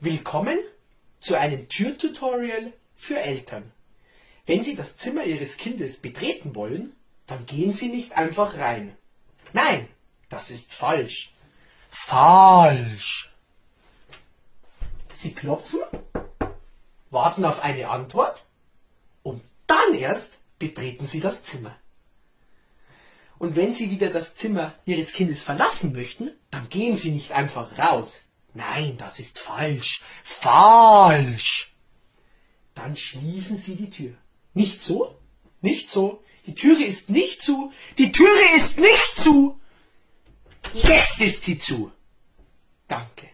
Willkommen zu einem Türtutorial für Eltern. Wenn Sie das Zimmer Ihres Kindes betreten wollen, dann gehen Sie nicht einfach rein. Nein, das ist falsch. Falsch. Sie klopfen, warten auf eine Antwort und dann erst betreten Sie das Zimmer. Und wenn Sie wieder das Zimmer Ihres Kindes verlassen möchten, dann gehen Sie nicht einfach raus. Nein, das ist falsch. Falsch. Dann schließen Sie die Tür. Nicht so? Nicht so. Die Türe ist nicht zu. Die Türe ist nicht zu. Jetzt ist sie zu. Danke.